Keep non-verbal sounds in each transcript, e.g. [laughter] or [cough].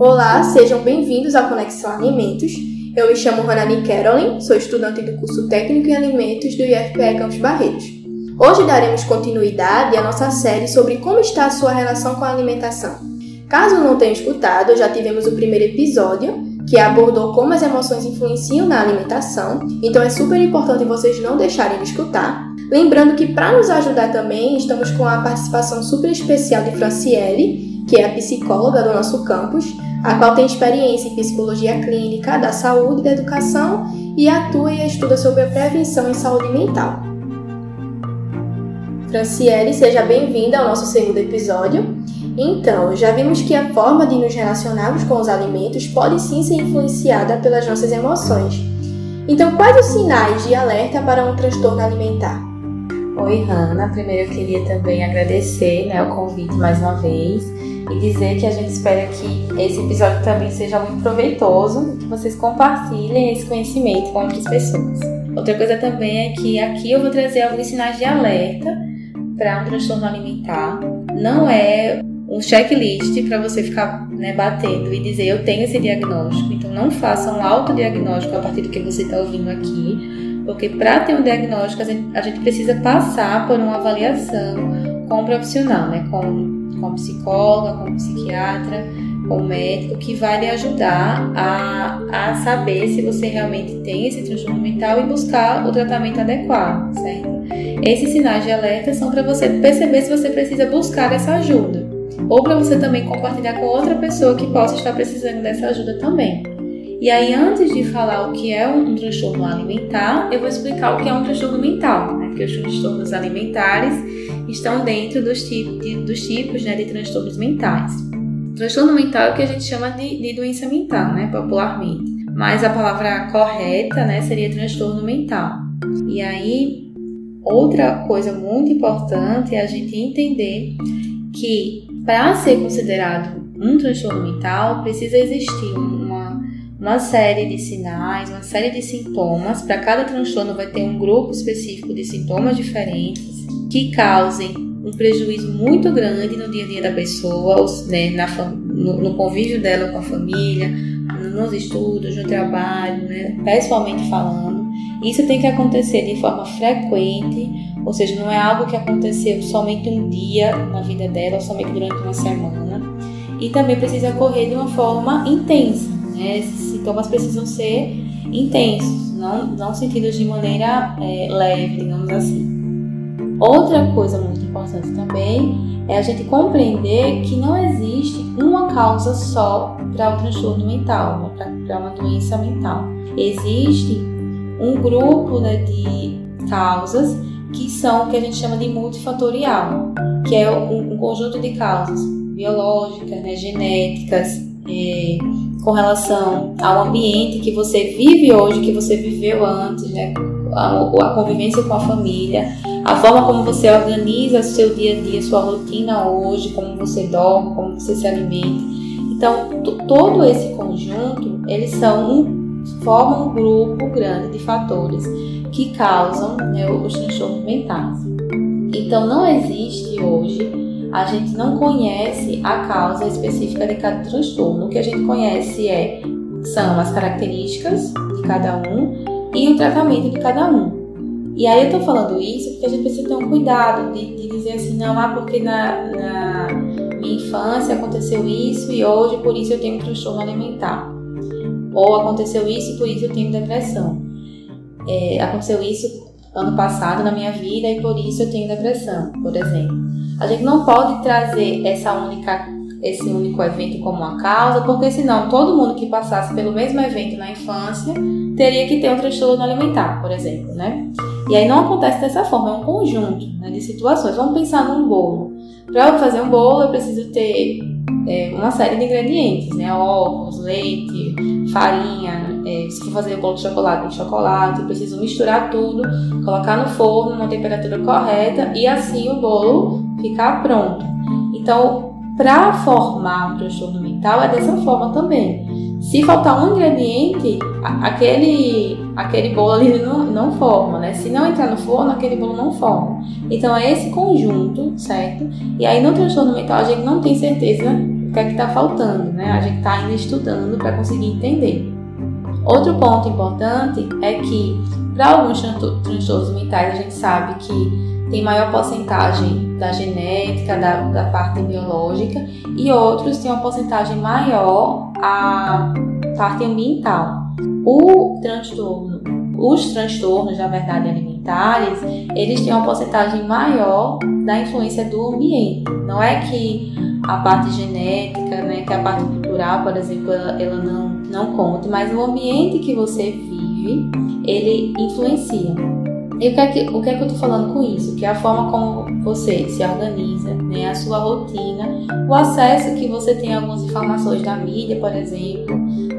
Olá, sejam bem-vindos à Conexão Alimentos. Eu me chamo Ronani Carolyn, sou estudante do curso Técnico em Alimentos do IFPE Campos Barreiros. Hoje daremos continuidade à nossa série sobre como está a sua relação com a alimentação. Caso não tenha escutado, já tivemos o primeiro episódio, que abordou como as emoções influenciam na alimentação, então é super importante vocês não deixarem de escutar. Lembrando que para nos ajudar também, estamos com a participação super especial de Franciele, que é a psicóloga do nosso campus, a qual tem experiência em psicologia clínica, da saúde e da educação e atua e estuda sobre a prevenção em saúde mental. Franciele, seja bem-vinda ao nosso segundo episódio. Então, já vimos que a forma de nos relacionarmos com os alimentos pode sim ser influenciada pelas nossas emoções. Então, quais os sinais de alerta para um transtorno alimentar? Oi, Hanna. Primeiro eu queria também agradecer né, o convite mais uma vez e dizer que a gente espera que esse episódio também seja muito proveitoso e que vocês compartilhem esse conhecimento com outras pessoas. Outra coisa também é que aqui eu vou trazer alguns sinais de alerta para um transtorno alimentar. Não é um checklist para você ficar né, batendo e dizer eu tenho esse diagnóstico. Então não faça um autodiagnóstico a partir do que você está ouvindo aqui, porque para ter um diagnóstico a gente, a gente, precisa passar por uma avaliação com um profissional, né, com, com psicóloga, com psiquiatra, com médico, que vai lhe ajudar a, a saber se você realmente tem esse transtorno mental e buscar o tratamento adequado, certo? Esses sinais de alerta são para você perceber se você precisa buscar essa ajuda ou para você também compartilhar com outra pessoa que possa estar precisando dessa ajuda também. E aí, antes de falar o que é um transtorno alimentar, eu vou explicar o que é um transtorno mental, né? porque os transtornos alimentares estão dentro dos, tipos dos tipos né, de transtornos mentais. Transtorno mental é o que a gente chama de, de doença mental, né, popularmente. Mas a palavra correta né, seria transtorno mental. E aí, outra coisa muito importante é a gente entender que para ser considerado um transtorno mental, precisa existir uma, uma série de sinais, uma série de sintomas. Para cada transtorno, vai ter um grupo específico de sintomas diferentes que causem um prejuízo muito grande no dia a dia da pessoa, né, na, no, no convívio dela com a família, nos estudos, no trabalho, né, pessoalmente falando. Isso tem que acontecer de forma frequente ou seja, não é algo que aconteceu somente um dia na vida dela, somente durante uma semana. E também precisa ocorrer de uma forma intensa. Né? Esses sintomas precisam ser intensos, não, não sentidos de maneira é, leve, digamos assim. Outra coisa muito importante também é a gente compreender que não existe uma causa só para o transtorno mental, para uma doença mental. Existe um grupo né, de causas que são o que a gente chama de multifatorial, que é um, um conjunto de causas biológicas, né, genéticas, é, com relação ao ambiente que você vive hoje, que você viveu antes, né, a, a convivência com a família, a forma como você organiza seu dia a dia, sua rotina hoje, como você dorme, como você se alimenta. Então, todo esse conjunto, eles são formam um grupo grande de fatores que causam né, os transtornos mentais. Então, não existe hoje, a gente não conhece a causa específica de cada transtorno. O que a gente conhece é, são as características de cada um e o tratamento de cada um. E aí eu tô falando isso porque a gente precisa ter um cuidado de, de dizer assim, não, ah, porque na, na minha infância aconteceu isso e hoje por isso eu tenho um transtorno alimentar. Ou aconteceu isso e por isso eu tenho depressão é, aconteceu isso ano passado na minha vida e por isso eu tenho depressão, por exemplo. A gente não pode trazer essa única, esse único evento como uma causa, porque senão todo mundo que passasse pelo mesmo evento na infância teria que ter um transtorno alimentar, por exemplo, né? E aí não acontece dessa forma, é um conjunto né, de situações. Vamos pensar num bolo. Para eu fazer um bolo, eu preciso ter é, uma série de ingredientes, né? Ovos, leite, farinha. É, se for fazer o bolo de chocolate, tem chocolate. Eu preciso misturar tudo, colocar no forno numa temperatura correta e assim o bolo ficar pronto. Então, para formar um transtorno mental é dessa forma também. Se faltar um ingrediente, aquele, aquele bolo ali não, não forma, né? Se não entrar no forno, aquele bolo não forma. Então é esse conjunto, certo? E aí no transtorno mental a gente não tem certeza o que é que está faltando, né? A gente está ainda estudando para conseguir entender. Outro ponto importante é que para alguns transtornos mentais a gente sabe que tem maior porcentagem da genética, da, da parte biológica, e outros têm uma porcentagem maior a parte ambiental. O transtorno, os transtornos, na verdade, alimentares, eles têm uma porcentagem maior da influência do ambiente. Não é que a parte genética, né, que a parte cultural, por exemplo, ela, ela não, não conta, mas o ambiente que você vive, ele influencia. E o que, é que, o que é que eu estou falando com isso? Que é a forma como você se organiza, né, a sua rotina, o acesso que você tem a algumas informações da mídia, por exemplo,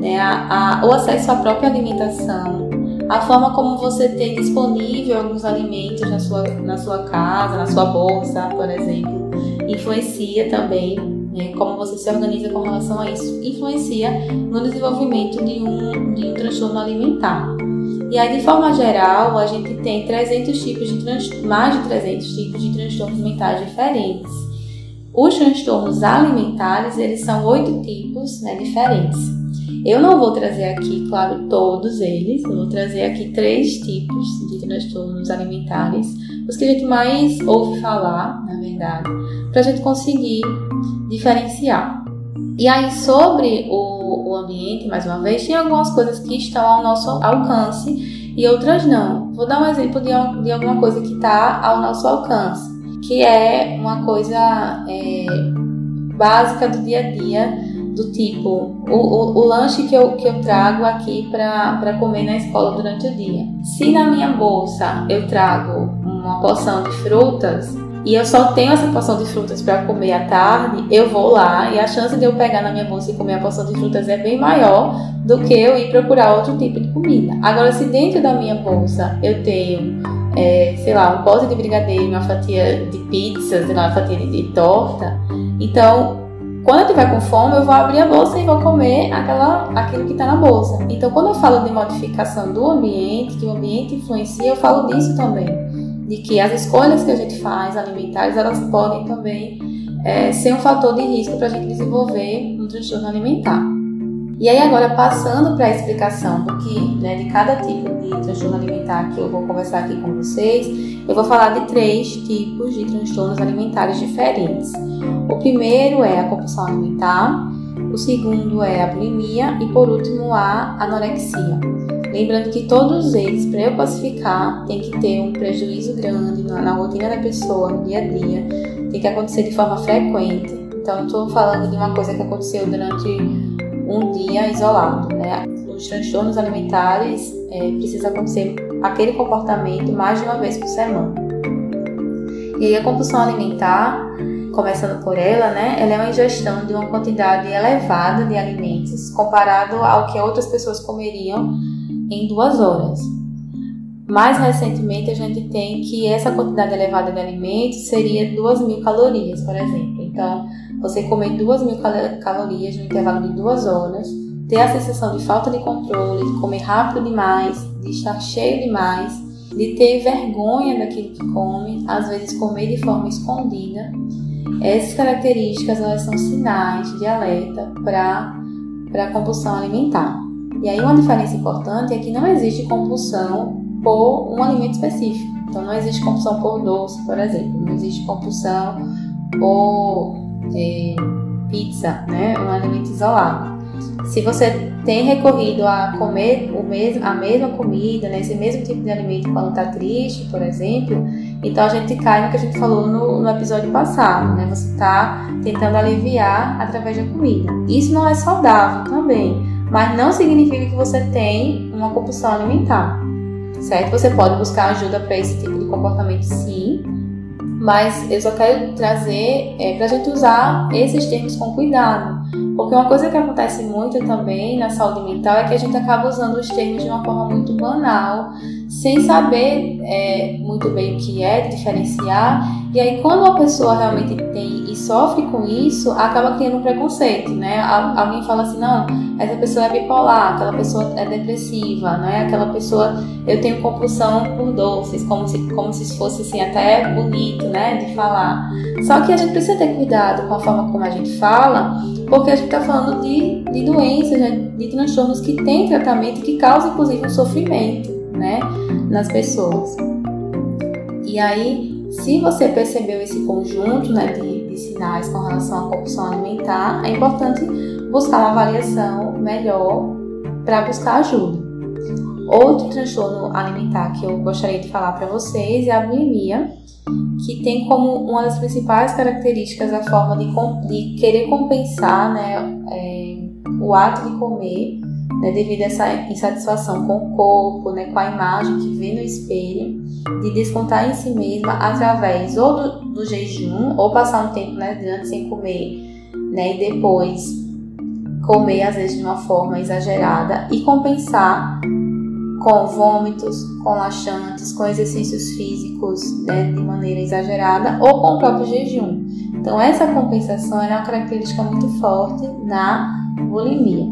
né, a, a, o acesso à própria alimentação, a forma como você tem disponível alguns alimentos na sua, na sua casa, na sua bolsa, por exemplo, influencia também né, como você se organiza com relação a isso, influencia no desenvolvimento de um, de um transtorno alimentar. E aí, de forma geral, a gente tem 300 tipos de mais de 300 tipos de transtornos mentais diferentes. Os transtornos alimentares, eles são oito tipos né, diferentes. Eu não vou trazer aqui, claro, todos eles, eu vou trazer aqui três tipos de transtornos alimentares, os que a gente mais ouve falar, na verdade, para a gente conseguir diferenciar. E aí, sobre o, ambiente, mais uma vez, tem algumas coisas que estão ao nosso alcance e outras não. Vou dar um exemplo de, de alguma coisa que está ao nosso alcance, que é uma coisa é, básica do dia a dia, do tipo o, o, o, lanche que eu, que eu trago aqui para comer na escola durante o dia. Se na minha bolsa eu trago uma porção de frutas, e eu só tenho essa porção de frutas para comer à tarde, eu vou lá e a chance de eu pegar na minha bolsa e comer a porção de frutas é bem maior do que eu ir procurar outro tipo de comida. Agora, se dentro da minha bolsa eu tenho, é, sei lá, um pote de brigadeiro, uma fatia de pizza, sei lá, uma fatia de, de torta, então quando eu tiver com fome, eu vou abrir a bolsa e vou comer aquela, aquilo que está na bolsa. Então, quando eu falo de modificação do ambiente, que o ambiente influencia, eu falo disso também de que as escolhas que a gente faz alimentares elas podem também é, ser um fator de risco para a gente desenvolver um transtorno alimentar. E aí agora passando para a explicação do que, né, de cada tipo de transtorno alimentar que eu vou conversar aqui com vocês, eu vou falar de três tipos de transtornos alimentares diferentes. O primeiro é a compulsão alimentar, o segundo é a bulimia e por último a anorexia. Lembrando que todos eles, para eu classificar, tem que ter um prejuízo grande na, na, rotina da pessoa, no dia a dia, tem que acontecer de forma frequente. Então, não estou falando de uma coisa que aconteceu durante um dia isolado, né? Os transtornos alimentares é, precisa acontecer aquele comportamento mais de uma vez por semana. E aí a compulsão alimentar, começando por ela, né? Ela é uma ingestão de uma quantidade elevada de alimentos comparado ao que outras pessoas comeriam em duas horas. Mais recentemente, a gente tem que essa quantidade elevada de alimentos seria 2 mil calorias, por exemplo. Então, você comer 2 mil calorias no intervalo de duas horas, ter a sensação de falta de controle, de comer rápido demais, de estar cheio demais, de ter vergonha daquilo que come, às vezes comer de forma escondida. Essas características elas são sinais de alerta para a compulsão alimentar. E aí uma diferença importante é que não existe compulsão por um alimento específico. Então não existe compulsão por doce, por exemplo. Não existe compulsão por é, pizza, né? Um alimento isolado. Se você tem recorrido a comer o mesmo, a mesma comida, né, esse mesmo tipo de alimento quando está triste, por exemplo, então a gente cai no que a gente falou no, no episódio passado, né? Você está tentando aliviar através da comida. Isso não é saudável também mas não significa que você tem uma compulsão alimentar, certo? Você pode buscar ajuda para esse tipo de comportamento, sim, mas eu só quero trazer é, para a gente usar esses termos com cuidado, porque uma coisa que acontece muito também na saúde mental é que a gente acaba usando os termos de uma forma muito banal, sem saber é, muito bem o que é, diferenciar, e aí quando a pessoa realmente tem sofre com isso acaba criando um preconceito, né? Alguém fala assim, não, essa pessoa é bipolar, aquela pessoa é depressiva, não é? Aquela pessoa, eu tenho compulsão por doces, como se, como se fosse assim até bonito, né, de falar. Só que a gente precisa ter cuidado com a forma como a gente fala, porque a gente está falando de, de doenças, né, de transtornos que têm tratamento que causam inclusive um sofrimento, né, nas pessoas. E aí, se você percebeu esse conjunto, né, de sinais com relação à compulsão alimentar, é importante buscar uma avaliação melhor para buscar ajuda. Outro transtorno alimentar que eu gostaria de falar para vocês é a bulimia, que tem como uma das principais características a forma de, de querer compensar né, é, o ato de comer né, devido a essa insatisfação com o corpo, né, com a imagem que vê no espelho, de descontar em si mesma através ou do, do jejum, ou passar um tempo né, durante sem comer, né, e depois comer às vezes de uma forma exagerada e compensar com vômitos, com laxantes, com exercícios físicos né, de maneira exagerada ou com o próprio jejum. Então essa compensação é uma característica muito forte na bulimia.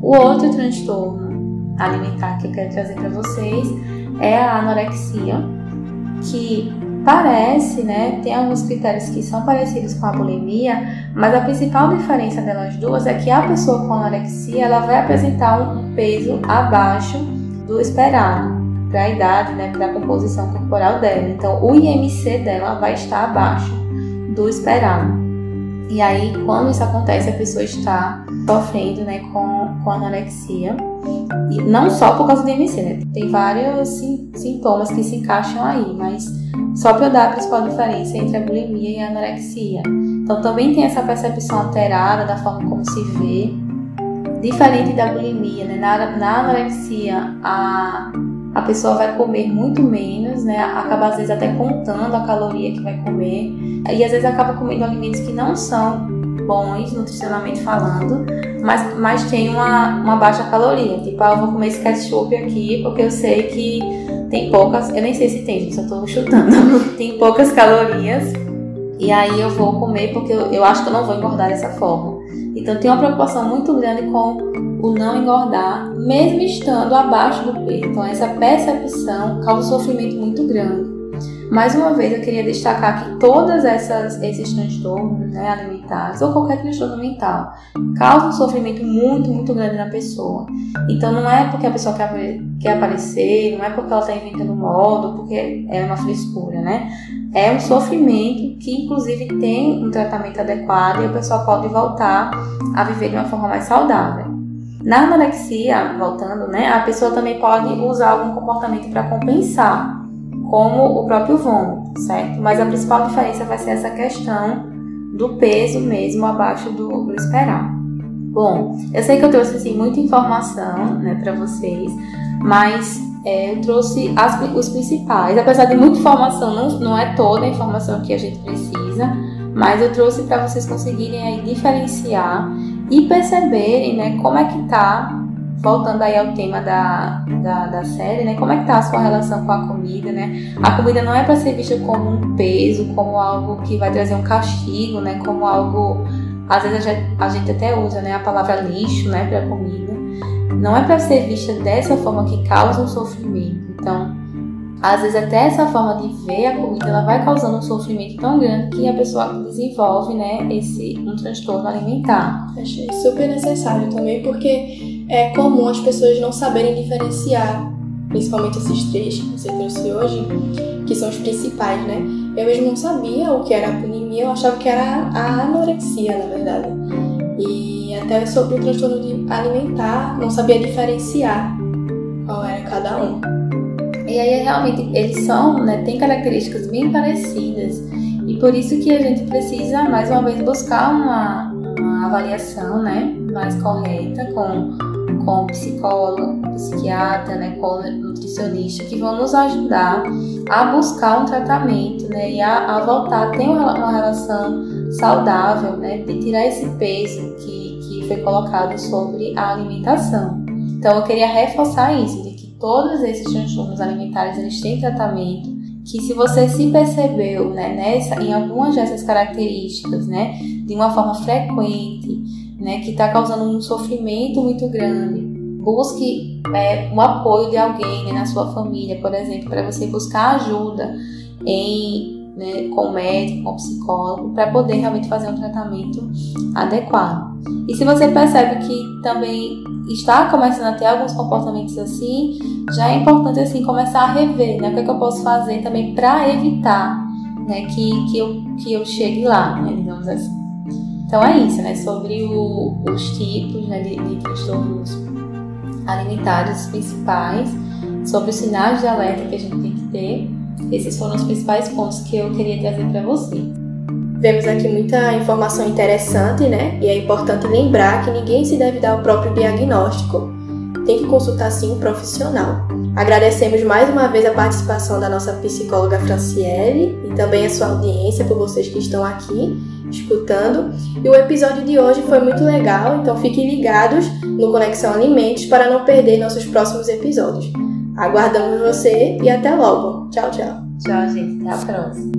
O outro transtorno alimentar que eu quero trazer para vocês é a anorexia, que parece, né, tem alguns critérios que são parecidos com a bulimia, mas a principal diferença delas duas é que a pessoa com anorexia ela vai apresentar um peso abaixo do esperado para a idade, né, para a composição corporal dela. Então, o IMC dela vai estar abaixo do esperado. E aí, quando isso acontece, a pessoa está sofrendo né, com, com anorexia. E não só por causa do IMC, né? Tem vários sim, sintomas que se encaixam aí, mas só para eu dar a principal diferença entre a bulimia e a anorexia. Então, também tem essa percepção alterada da forma como se vê, diferente da bulimia, né? Na, na anorexia, a a pessoa vai comer muito menos, né? Acaba às vezes até contando a caloria que vai comer e às vezes acaba comendo alimentos que não são bons nutricionalmente falando, mas, mas tem uma, uma baixa caloria. Tipo, ah, eu vou comer esse ketchup aqui porque eu sei que tem poucas, eu nem sei se tem, só tô chutando, [laughs] tem poucas calorias e aí eu vou comer porque eu, eu acho que eu não vou engordar dessa forma. Então tem uma preocupação muito grande com o não engordar, mesmo estando abaixo do peso. Então essa percepção causa um sofrimento muito grande. Mais uma vez, eu queria destacar que todas essas esses transtornos né, alimentares ou qualquer transtorno mental causam um sofrimento muito, muito grande na pessoa. Então, não é porque a pessoa quer, quer aparecer, não é porque ela está inventando modo, porque é uma frescura, né? É um sofrimento que, inclusive, tem um tratamento adequado e a pessoa pode voltar a viver de uma forma mais saudável. Na anorexia, voltando, né, a pessoa também pode usar algum comportamento para compensar, como o próprio vômito, certo? Mas a principal diferença vai ser essa questão do peso mesmo abaixo do, do esperado. Bom, eu sei que eu trouxe assim, muita informação né, para vocês, mas é, eu trouxe as, os principais. Apesar de muita informação, não, não é toda a informação que a gente precisa, mas eu trouxe para vocês conseguirem aí diferenciar e perceberem né, como é que tá, voltando aí ao tema da, da, da, série, né, como é que tá a sua relação com a comida, né? A comida não é para ser vista como um peso, como algo que vai trazer um castigo, né, como algo às vezes a gente, a gente até usa né, a palavra lixo né, para comida não é para ser vista dessa forma que causa um sofrimento. Então, às vezes até essa forma de ver a comida ela vai causando um sofrimento tão grande que a pessoa desenvolve, né, esse um transtorno alimentar. Achei super necessário também porque é comum as pessoas não saberem diferenciar, principalmente esses três que você trouxe hoje, que são os principais, né? Eu mesmo não sabia o que era a bulimia, eu achava que era a anorexia, na verdade. E até sobre o transtorno alimentar, não sabia diferenciar qual era cada um. E aí realmente eles são, né, tem características bem parecidas e por isso que a gente precisa mais uma vez buscar uma, uma avaliação, né, mais correta com com psicólogo, psiquiatra, né, com nutricionista que vão nos ajudar a buscar um tratamento, né, e a, a voltar a ter uma, uma relação saudável, né, de tirar esse peso que foi colocado sobre a alimentação. Então eu queria reforçar isso, de que todos esses transtornos alimentares eles têm tratamento que se você se percebeu né, nessa, em algumas dessas características, né, de uma forma frequente, né, que está causando um sofrimento muito grande, busque é, o apoio de alguém né, na sua família, por exemplo, para você buscar ajuda em, né, com o médico, com o psicólogo, para poder realmente fazer um tratamento adequado. E se você percebe que também está começando a ter alguns comportamentos assim, já é importante assim começar a rever, né? O que, é que eu posso fazer também para evitar, né, que, que, eu, que eu chegue lá, né, digamos assim. Então é isso, né, sobre o, os tipos né, de, de transtornos alimentares principais, sobre os sinais de alerta que a gente tem que ter. Esses foram os principais pontos que eu queria trazer para você. Vemos aqui muita informação interessante, né? E é importante lembrar que ninguém se deve dar o próprio diagnóstico. Tem que consultar sim um profissional. Agradecemos mais uma vez a participação da nossa psicóloga Franciele e também a sua audiência por vocês que estão aqui escutando. E o episódio de hoje foi muito legal, então fiquem ligados no Conexão Alimentos para não perder nossos próximos episódios. Aguardamos você e até logo. Tchau, tchau. Tchau, gente. Até a próxima.